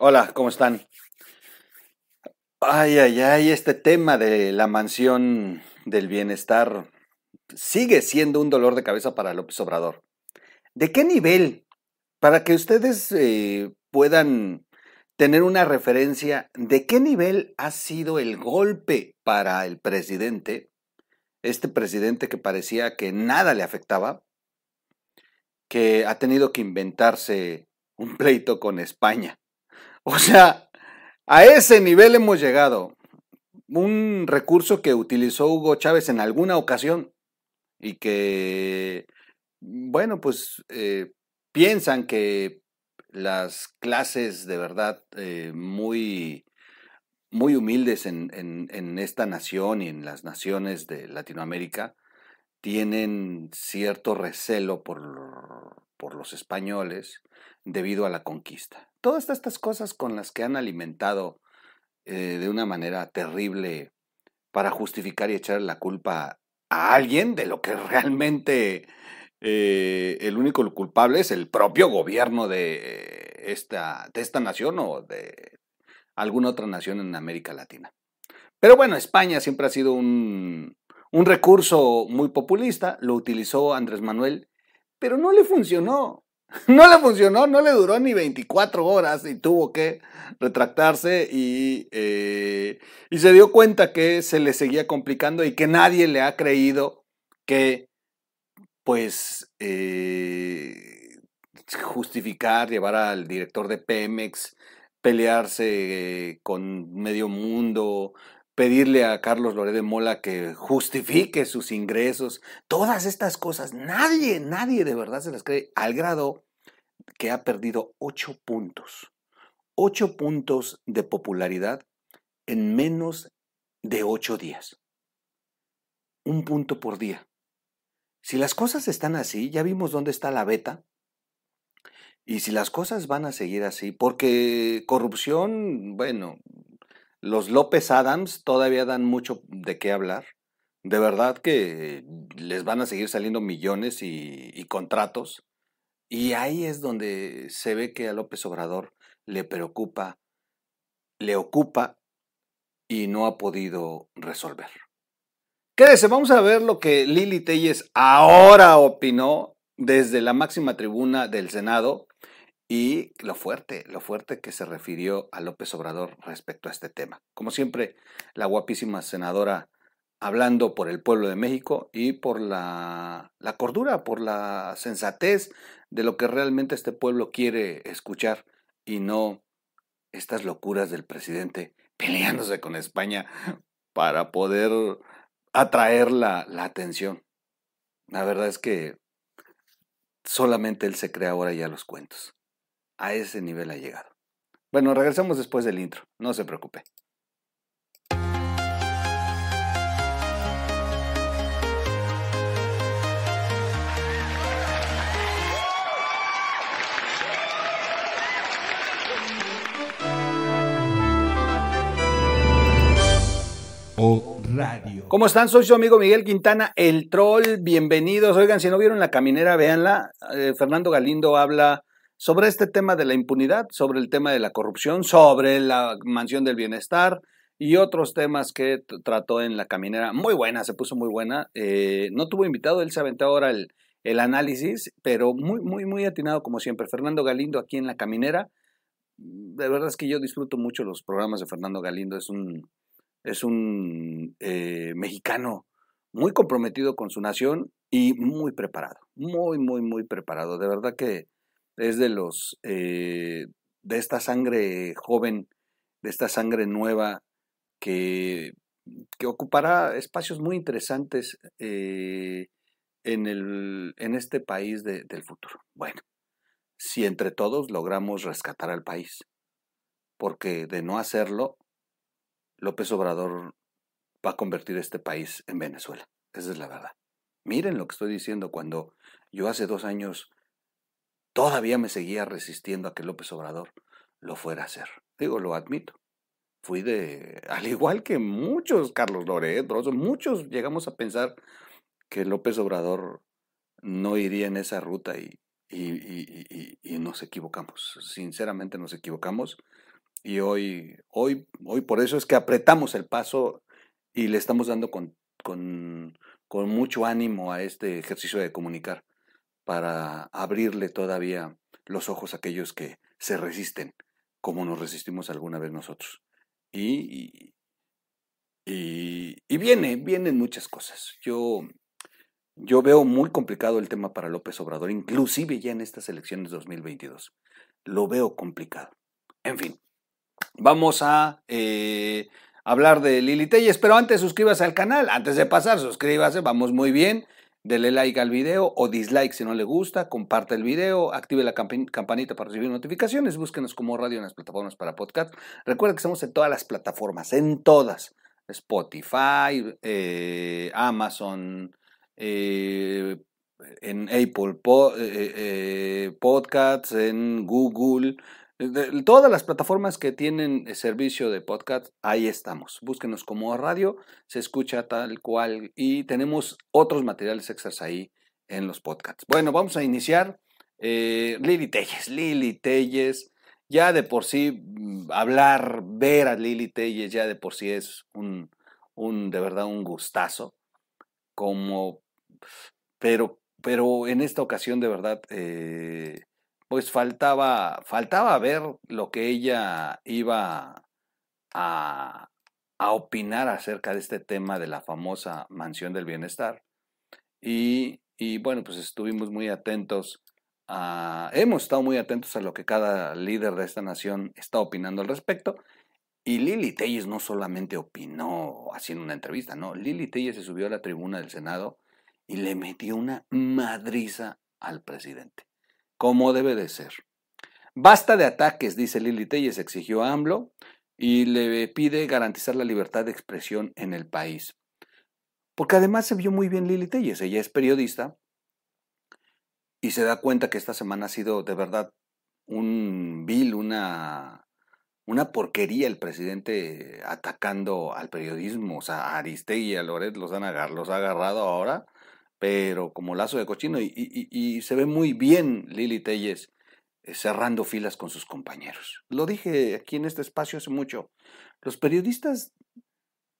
Hola, ¿cómo están? Ay, ay, ay, este tema de la mansión del bienestar sigue siendo un dolor de cabeza para López Obrador. ¿De qué nivel? Para que ustedes eh, puedan tener una referencia de qué nivel ha sido el golpe para el presidente, este presidente que parecía que nada le afectaba, que ha tenido que inventarse un pleito con España. O sea, a ese nivel hemos llegado. Un recurso que utilizó Hugo Chávez en alguna ocasión y que, bueno, pues eh, piensan que las clases de verdad eh, muy, muy humildes en, esta nación y en las naciones de Latinoamérica tienen cierto recelo por los españoles debido a la conquista. Todas estas cosas con las que han alimentado eh, de una manera terrible para justificar y echar la culpa a alguien de lo que realmente eh, el único culpable es el propio gobierno de esta, de esta nación o de alguna otra nación en América Latina. Pero bueno, España siempre ha sido un, un recurso muy populista, lo utilizó Andrés Manuel, pero no le funcionó. No le funcionó, no le duró ni 24 horas y tuvo que retractarse y, eh, y se dio cuenta que se le seguía complicando y que nadie le ha creído que pues eh, justificar, llevar al director de Pemex, pelearse con medio mundo, pedirle a Carlos Loré de Mola que justifique sus ingresos, todas estas cosas, nadie, nadie de verdad se las cree, al grado que ha perdido ocho puntos, ocho puntos de popularidad en menos de ocho días. Un punto por día. Si las cosas están así, ya vimos dónde está la beta. Y si las cosas van a seguir así, porque corrupción, bueno, los López Adams todavía dan mucho de qué hablar. De verdad que les van a seguir saliendo millones y, contratos. Y ahí es donde se ve que a López Obrador le preocupa, le ocupa y no ha podido resolver. Quédese, vamos a ver lo que Lili Telles ahora opinó desde la máxima tribuna del Senado y lo fuerte, lo fuerte que se refirió a López Obrador respecto a este tema. Como siempre, la guapísima senadora hablando por el pueblo de México y por la, la cordura, por la sensatez de lo que realmente este pueblo quiere escuchar y no estas locuras del presidente peleándose con España para poder atraer la, la atención. La verdad es que solamente él se crea ahora ya los cuentos. A ese nivel ha llegado. Bueno, regresamos después del intro, no se preocupe. Radio. ¿Cómo están? Soy su amigo Miguel Quintana, el troll. Bienvenidos. Oigan, si no vieron la caminera, véanla. Eh, Fernando Galindo habla sobre este tema de la impunidad, sobre el tema de la corrupción, sobre la mansión del bienestar y otros temas que trató en la caminera. Muy buena, se puso muy buena. Eh, no tuvo invitado, él se aventó ahora el, el análisis, pero muy, muy, muy atinado como siempre. Fernando Galindo aquí en la caminera. De verdad es que yo disfruto mucho los programas de Fernando Galindo. Es un, es un eh, mexicano muy comprometido con su nación y muy preparado, muy, muy, muy preparado. De verdad que es de los, eh, de esta sangre joven, de esta sangre nueva que, que ocupará espacios muy interesantes eh, en, el, en este país del futuro. Bueno, si entre todos logramos rescatar al país, porque de no hacerlo, López Obrador va a convertir este país en Venezuela. Esa es la verdad. Miren lo que estoy diciendo cuando yo hace dos años todavía me seguía resistiendo a que López Obrador lo fuera a hacer. Digo, lo admito. Fui de, al igual que muchos, Carlos Loret, muchos llegamos a pensar que López Obrador no iría en esa ruta y, y, nos equivocamos. Sinceramente nos equivocamos Y hoy, hoy, hoy por eso es que apretamos el paso y le estamos dando con, con mucho ánimo a este ejercicio de comunicar para abrirle todavía los ojos a aquellos que se resisten, como nos resistimos alguna vez nosotros. Y, y, y viene, vienen muchas cosas. Yo, yo veo muy complicado el tema para López Obrador, inclusive ya en estas elecciones 2022. Lo veo complicado. En fin, vamos a eh, hablar de Lili Telles, pero antes suscríbase al canal, antes de pasar, suscríbase, vamos muy bien. Dele like al video o dislike si no le gusta, comparte el video, active la campanita para recibir notificaciones, búsquenos como radio en las plataformas para podcast. Recuerda que estamos en todas las plataformas, en todas. Spotify, eh, Amazon, eh, en Apple eh, Podcasts, en Google, todas las plataformas que tienen servicio de podcast, ahí estamos. Búsquenos como radio, se escucha tal cual y tenemos otros materiales extras ahí en los podcasts. Bueno, vamos a iniciar. Eh, Lili Telles, Lili Telles, ya de por sí mm, hablar, ver a Lili Telles, ya de por sí es un, un de verdad un gustazo. Como, pero, pero en esta ocasión de verdad eh, pues faltaba, faltaba ver lo que ella iba a, opinar acerca de este tema de la famosa mansión del bienestar. Y, y, bueno, pues estuvimos muy atentos a, hemos estado muy atentos a lo que cada líder de esta nación está opinando al respecto. Y Lili Telles no solamente opinó haciendo una entrevista, no, Lili Telles se subió a la tribuna del Senado y le metió una madriza al presidente como debe de ser. Basta de ataques, dice Lili Telles, exigió a AMLO y le pide garantizar la libertad de expresión en el país. Porque además se vio muy bien Lili Telles, ella es periodista y se da cuenta que esta semana ha sido de verdad un vil, una, una porquería el presidente atacando al periodismo, o sea, a Aristegui y a Loret los, han agarrado ahora pero como lazo de cochino, y, se ve muy bien Lili Telles eh, cerrando filas con sus compañeros. Lo dije aquí en este espacio hace mucho, los periodistas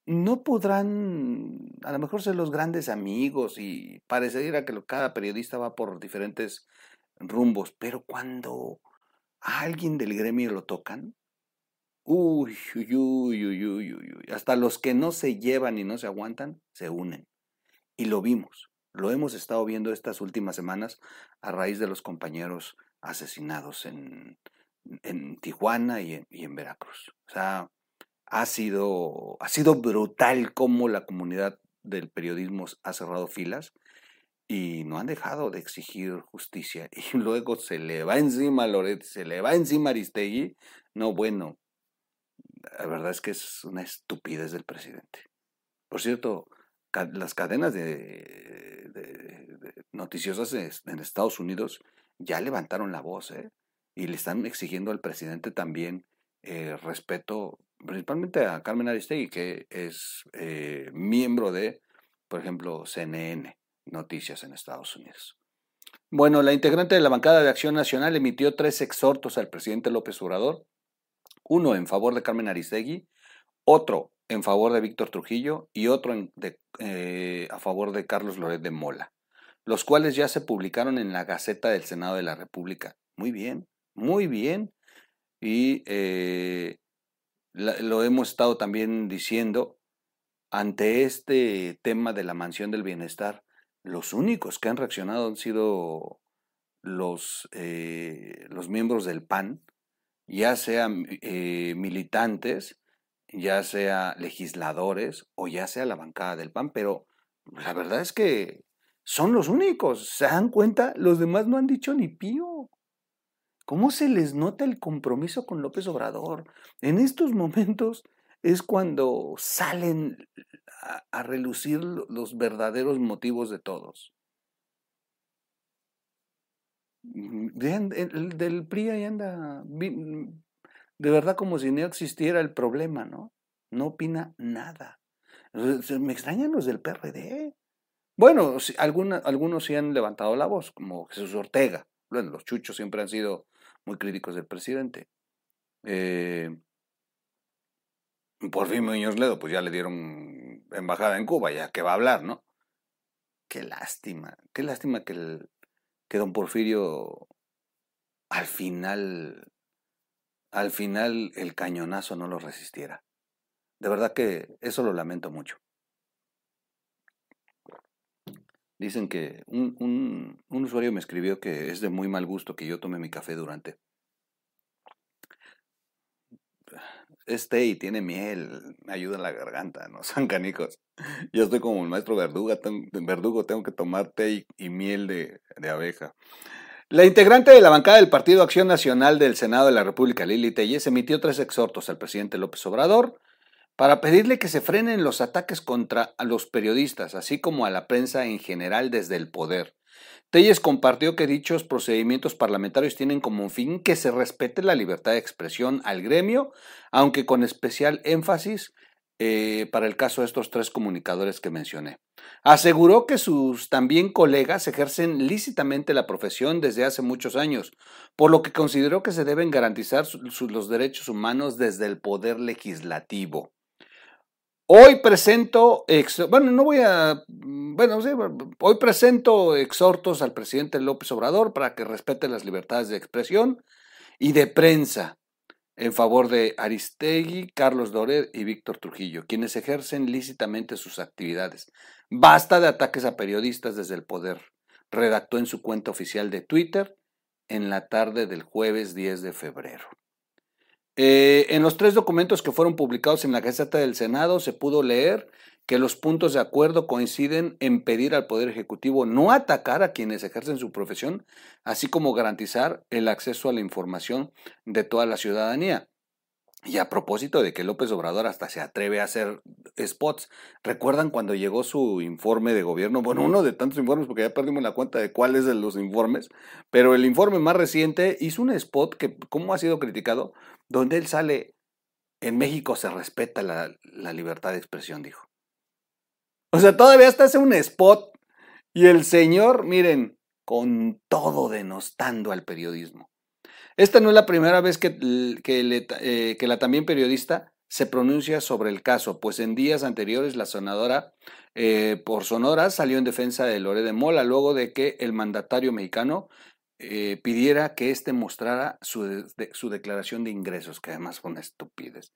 no podrán a lo mejor ser los grandes amigos y parecería que cada periodista va por diferentes rumbos, pero cuando a alguien del gremio lo tocan, uy, uy, uy, uy, uy, uy, hasta los que no se llevan y no se aguantan, se unen. Y lo vimos. Lo hemos estado viendo estas últimas semanas a raíz de los compañeros asesinados en, en Tijuana y en, Veracruz. O sea, ha sido, ha sido brutal cómo la comunidad del periodismo ha cerrado filas y no han dejado de exigir justicia. Y luego se le va encima Loret, se le va encima Aristegui. No, bueno, la verdad es que es una estupidez del presidente. Por cierto, las cadenas de, noticiosas en Estados Unidos ya levantaron la voz ¿eh? y le están exigiendo al presidente también eh, respeto, principalmente a Carmen Aristegui, que es eh, miembro de, por ejemplo, CNN Noticias en Estados Unidos. Bueno, la integrante de la bancada de Acción Nacional emitió tres exhortos al presidente López Obrador, uno en favor de Carmen Aristegui, otro en favor de Víctor Trujillo y otro eh, a favor de Carlos Loret de Mola, los cuales ya se publicaron en la Gaceta del Senado de la República. Muy bien, muy bien. Y eh, lo hemos estado también diciendo, ante este tema de la mansión del bienestar, los únicos que han reaccionado han sido los, eh, los miembros del PAN, ya sean militantes, ya sea legisladores o ya sea la bancada del PAN, pero la verdad es que son los únicos. ¿Se dan cuenta? Los demás no han dicho ni pío. ¿Cómo se les nota el compromiso con López Obrador? En estos momentos es cuando salen a, relucir los verdaderos motivos de todos. Mm, el del PRI ahí anda de verdad como si no existiera el problema, ¿no? No opina nada. Me extrañan los del PRD. Bueno, algunos sí han levantado la voz, como Jesús Ortega. Bueno, los chuchos siempre han sido muy críticos del presidente. Eh, Por fin Muñoz Ledo, pues ya le dieron embajada en Cuba, ya que va a hablar, ¿no? Qué lástima, qué lástima que, el, que don Porfirio al final, al final el cañonazo no lo resistiera. De verdad que eso lo lamento mucho. Dicen que un, un, usuario me escribió que es de muy mal gusto que yo tome mi café durante. Este y tiene miel, me ayuda en la garganta, no son canicos. Yo estoy como el maestro verdugo, verdugo tengo que tomar té y, miel de, de, abeja. La integrante de la bancada del Partido Acción Nacional del Senado de la República, Lili Telles, emitió tres exhortos al presidente López Obrador para pedirle que se frenen los ataques contra los periodistas, así como a la prensa en general desde el poder. Telles compartió que dichos procedimientos parlamentarios tienen como fin que se respete la libertad de expresión al gremio, aunque con especial énfasis eh, para el caso de estos tres comunicadores que mencioné. Aseguró que sus también colegas ejercen lícitamente la profesión desde hace muchos años, por lo que consideró que se deben garantizar los derechos humanos desde el poder legislativo. Hoy presento, bueno, no voy a, bueno, hoy presento exhortos al presidente López Obrador para que respete las libertades de expresión y de prensa en favor de Aristegui, Carlos Dorer y Víctor Trujillo, quienes ejercen lícitamente sus actividades. Basta de ataques a periodistas desde el poder, redactó en su cuenta oficial de Twitter en la tarde del jueves 10 de febrero. Eh, en los tres documentos que fueron publicados en la Gaceta del Senado se pudo leer que los puntos de acuerdo coinciden en pedir al Poder Ejecutivo no atacar a quienes ejercen su profesión, así como garantizar el acceso a la información de toda la ciudadanía. Y a propósito de que López Obrador hasta se atreve a hacer spots, ¿recuerdan cuando llegó su informe de gobierno? Bueno, uno de tantos informes, porque ya perdimos la cuenta de cuáles de los informes, pero el informe más reciente hizo un spot que, ¿cómo ha sido criticado? Donde él sale, en México se respeta la, la libertad de expresión, dijo. O sea, todavía hasta hace un spot y el señor, miren, con todo denostando al periodismo. Esta no es la primera vez que, eh, que, la también periodista se pronuncia sobre el caso, pues en días anteriores la sonadora eh, por Sonora salió en defensa de Lore de Mola luego de que el mandatario mexicano eh, pidiera que éste mostrara su, su, declaración de ingresos, que además fue una estupidez.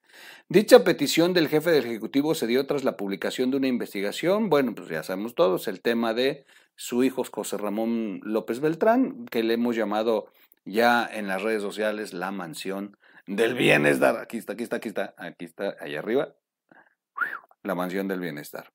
Dicha petición del jefe del Ejecutivo se dio tras la publicación de una investigación, bueno, pues ya sabemos todos, el tema de su hijo José Ramón López Beltrán, que le hemos llamado ya en las redes sociales la mansión del bienestar. Aquí está, aquí está, aquí está, aquí está, ahí arriba. La mansión del bienestar.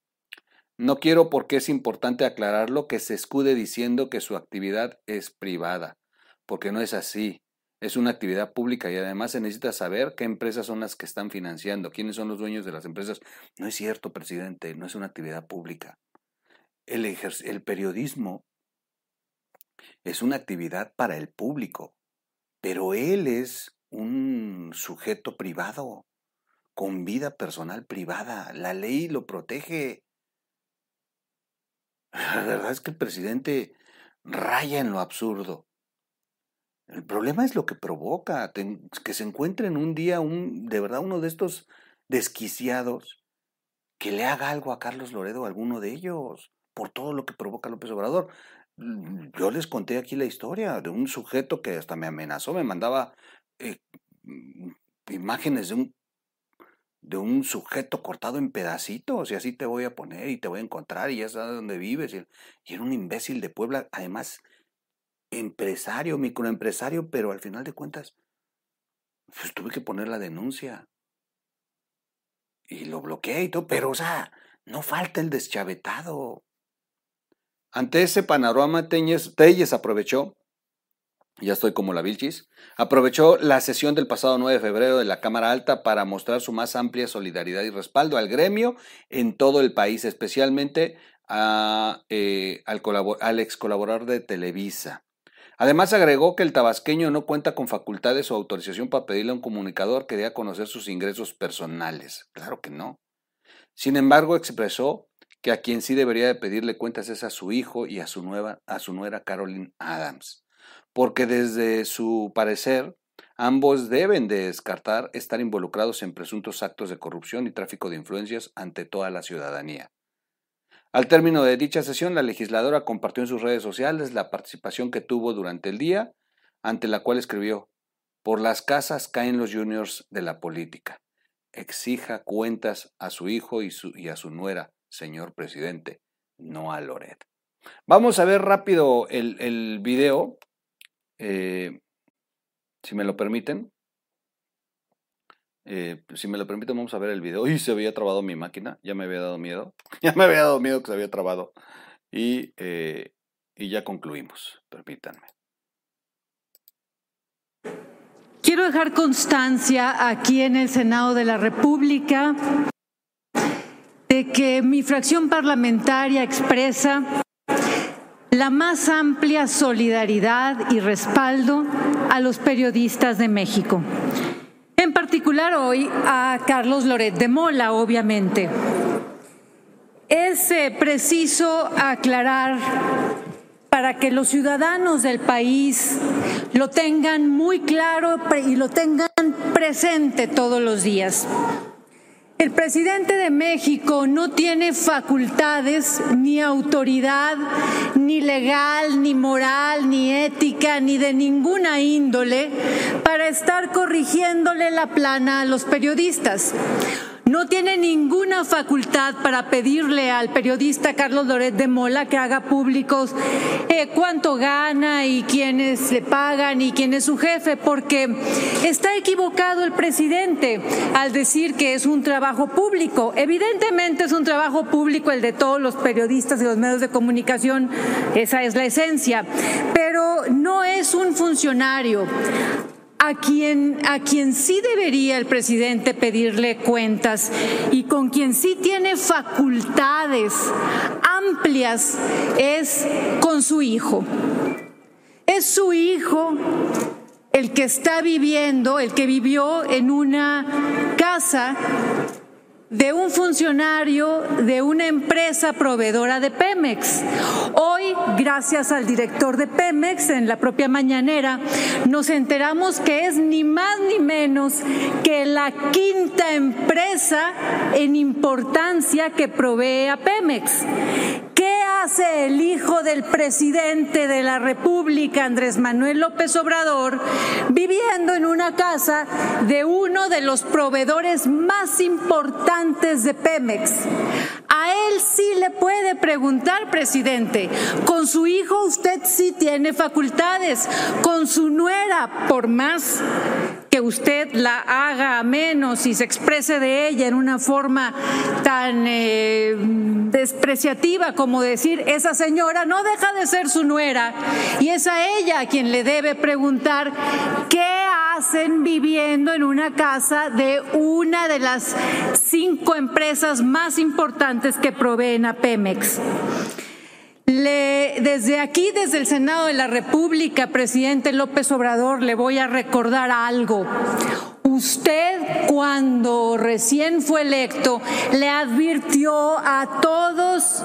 No quiero porque es importante aclararlo que se escude diciendo que su actividad es privada, porque no es así. Es una actividad pública y además se necesita saber qué empresas son las que están financiando, quiénes son los dueños de las empresas. No es cierto, presidente, no es una actividad pública. El, el periodismo es una actividad para el público, pero él es un sujeto privado, con vida personal privada. La ley lo protege. La verdad es que el presidente raya en lo absurdo. El problema es lo que provoca, que se encuentre en un día un, de verdad uno de estos desquiciados que le haga algo a Carlos Loredo, alguno de ellos, por todo lo que provoca López Obrador. Mm, yo les conté aquí la historia de un sujeto que hasta me amenazó, me mandaba eh, mm, imágenes de un, de un sujeto cortado en pedacitos y así te voy a poner y te voy a encontrar y ya sabes dónde vives. Y, era un imbécil de Puebla, además empresario, microempresario, pero al final de cuentas, pues tuve que poner la denuncia. Y lo bloqueé y todo, pero o sea, no falta el deschavetado. Ante ese panorama, Telles, aprovechó, ya estoy como la Vilchis, aprovechó la sesión del pasado 9 de febrero de la Cámara Alta para mostrar su más amplia solidaridad y respaldo al gremio en todo el país, especialmente eh, al, al ex colaborador de Televisa. Además agregó que el tabasqueño no cuenta con facultades o autorización para pedirle a un comunicador que dé a conocer sus ingresos personales. Claro que no. Sin embargo, expresó que a quien sí debería de pedirle cuentas es a su hijo y a su, nueva, a su nuera Carolyn Adams, porque desde su parecer Ambos deben de descartar estar involucrados en presuntos actos de corrupción y tráfico de influencias ante toda la ciudadanía. Al término de dicha sesión, la legisladora compartió en sus redes sociales la participación que tuvo durante el día, ante la cual escribió, Por las casas caen los juniors de la política. Exija cuentas a su hijo y, a su nuera, señor presidente, no a Loret. Vamos a ver rápido el, video, eh, si me lo permiten. Eh, si me lo permiten, vamos a ver el video. Uy, se había trabado mi máquina. Ya me había dado miedo. Ya me había dado miedo que se había trabado. Y, eh, y ya concluimos. Permítanme. Quiero dejar constancia aquí en el Senado de la República de que mi fracción parlamentaria expresa la más amplia solidaridad y respaldo a los periodistas de México en particular hoy a Carlos Loret de Mola, obviamente. Es eh, preciso aclarar para que los ciudadanos del país lo tengan muy claro y lo tengan presente todos los días. El presidente de México no tiene facultades ni autoridad, ni legal, ni moral, ni ética, ni de ninguna índole para estar corrigiéndole la plana a los periodistas no tiene ninguna facultad para pedirle al periodista Carlos Loret de Mola que haga públicos eh, cuánto gana y quiénes le pagan y quién es su jefe, porque está equivocado el presidente al decir que es un trabajo público. Evidentemente es un trabajo público el de todos los periodistas y los medios de comunicación, esa es la esencia, pero no es un funcionario a quien, a quien sí debería el presidente pedirle cuentas y con quien sí tiene facultades amplias es con su hijo. Es su hijo el que está viviendo, el que vivió en una casa de un funcionario de una empresa proveedora de Pemex. Hoy, gracias al director de Pemex, en la propia mañanera, nos enteramos que es ni más ni menos que la quinta empresa en importancia que provee a Pemex. ¿Qué hace el hijo del presidente de la República, Andrés Manuel López Obrador, viviendo en una casa de uno de los proveedores más importantes de Pemex? A él sí le puede preguntar, presidente. Con su hijo usted sí tiene facultades. Con su nuera, por más que usted la haga menos y se exprese de ella en una forma tan eh, despreciativa como decir, esa señora no deja de ser su nuera y es a ella a quien le debe preguntar qué viviendo en una casa de una de las cinco empresas más importantes que proveen a Pemex. Desde aquí, desde el Senado de la República, presidente López Obrador, le voy a recordar algo. Usted cuando recién fue electo le advirtió a todos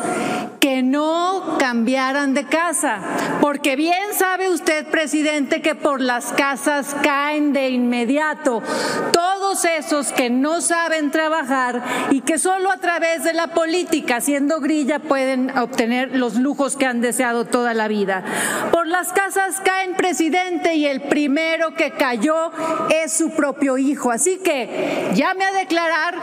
que no cambiaran de casa, porque bien sabe usted, presidente, que por las casas caen de inmediato todos esos que no saben trabajar y que solo a través de la política, siendo grilla, pueden obtener los lujos que han deseado toda la vida. Por las casas caen, presidente, y el primero que cayó es su propio hijo. Así que llame a declarar,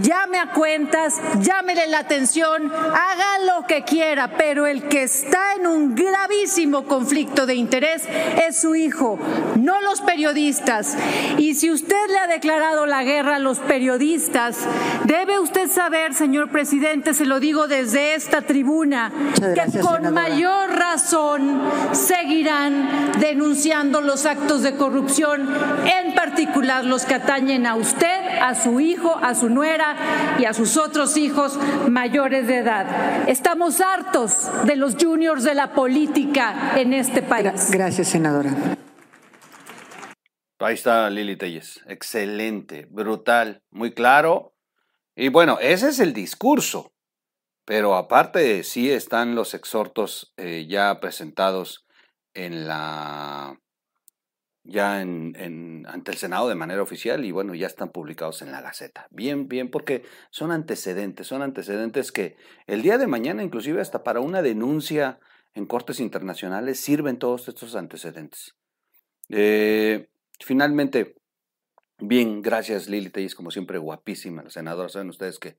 llame a cuentas, llámele la atención, haga lo que quiera, pero el que está en un gravísimo conflicto de interés es su hijo, no los periodistas. Y si usted le ha declarado la guerra a los periodistas, debe usted saber, señor presidente, se lo digo desde esta tribuna, que con mayor razón seguirán denunciando los actos de corrupción, en particular los que atañen a usted, a su hijo, a su nuera y a sus otros hijos mayores de edad. Estamos hartos de los juniors de la política en este país. Gracias, senadora. Ahí está Lili Telles. Excelente, brutal, muy claro. Y bueno, ese es el discurso. Pero aparte sí están los exhortos eh, ya presentados en la ya en, ante el Senado de manera oficial y bueno, ya están publicados en la Gaceta. Bien, bien, porque son antecedentes, son antecedentes que el día de mañana, inclusive hasta para una denuncia en cortes internacionales, sirven todos estos antecedentes. Eh, finalmente, bien, gracias Lili Telles, como siempre, guapísima, la senadora. Saben ustedes que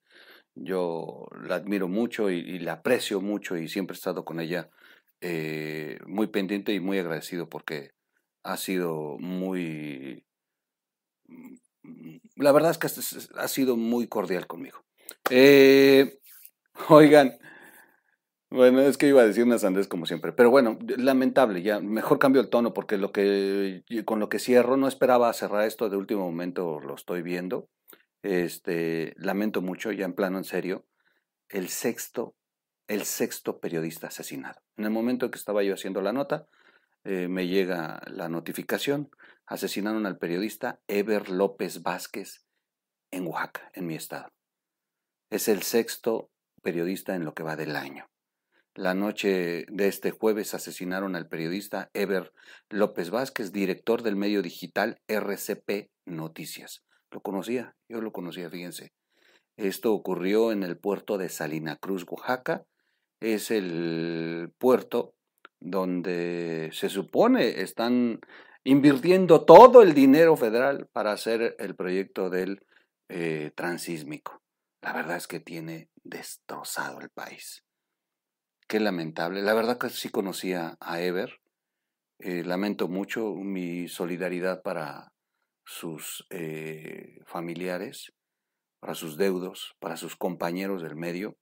yo la admiro mucho y, la aprecio mucho y siempre he estado con ella eh, muy pendiente y muy agradecido porque ha sido muy... La verdad es que ha sido muy cordial conmigo. Eh, oigan, bueno, es que iba a decir una sandez como siempre, pero bueno, lamentable, ya mejor cambio el tono porque lo que con lo que cierro no esperaba cerrar esto de último momento, lo estoy viendo. Este, lamento mucho, ya en plano en serio, el sexto, el sexto periodista asesinado. En el momento en que estaba yo haciendo la nota, eh, me llega la notificación, asesinaron al periodista Eber López Vázquez en Oaxaca, en mi estado. Es el sexto periodista en lo que va del año. La noche de este jueves asesinaron al periodista Eber López Vázquez, director del medio digital RCP Noticias. Lo conocía, yo lo conocía, fíjense. Esto ocurrió en el puerto de Salina Cruz, Oaxaca. Es el puerto donde se supone están invirtiendo todo el dinero federal para hacer el proyecto del eh, transísmico. La verdad es que tiene destrozado el país. Qué lamentable. La verdad que sí conocía a Ever. Eh, lamento mucho mi solidaridad para sus eh, familiares, para sus deudos, para sus compañeros del medio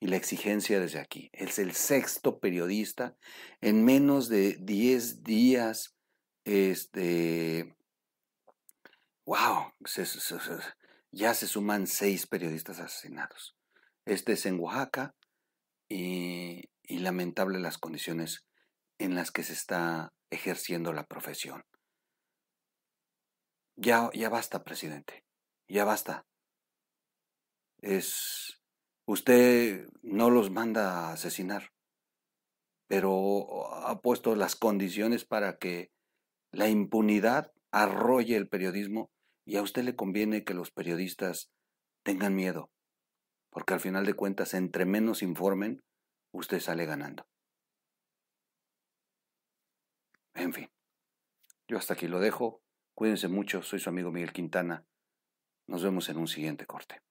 y la exigencia desde aquí. Es el sexto periodista en menos de 10 días. Este, wow, ya se suman seis periodistas asesinados. Este es en Oaxaca y, y lamentable las condiciones en las que se está ejerciendo la profesión. Ya, ya basta, presidente. Ya basta. Es Usted no los manda a asesinar, pero ha puesto las condiciones para que la impunidad arrolle el periodismo y a usted le conviene que los periodistas tengan miedo, porque al final de cuentas, entre menos informen, usted sale ganando. En fin, yo hasta aquí lo dejo. Cuídense mucho, soy su amigo Miguel Quintana. Nos vemos en un siguiente corte.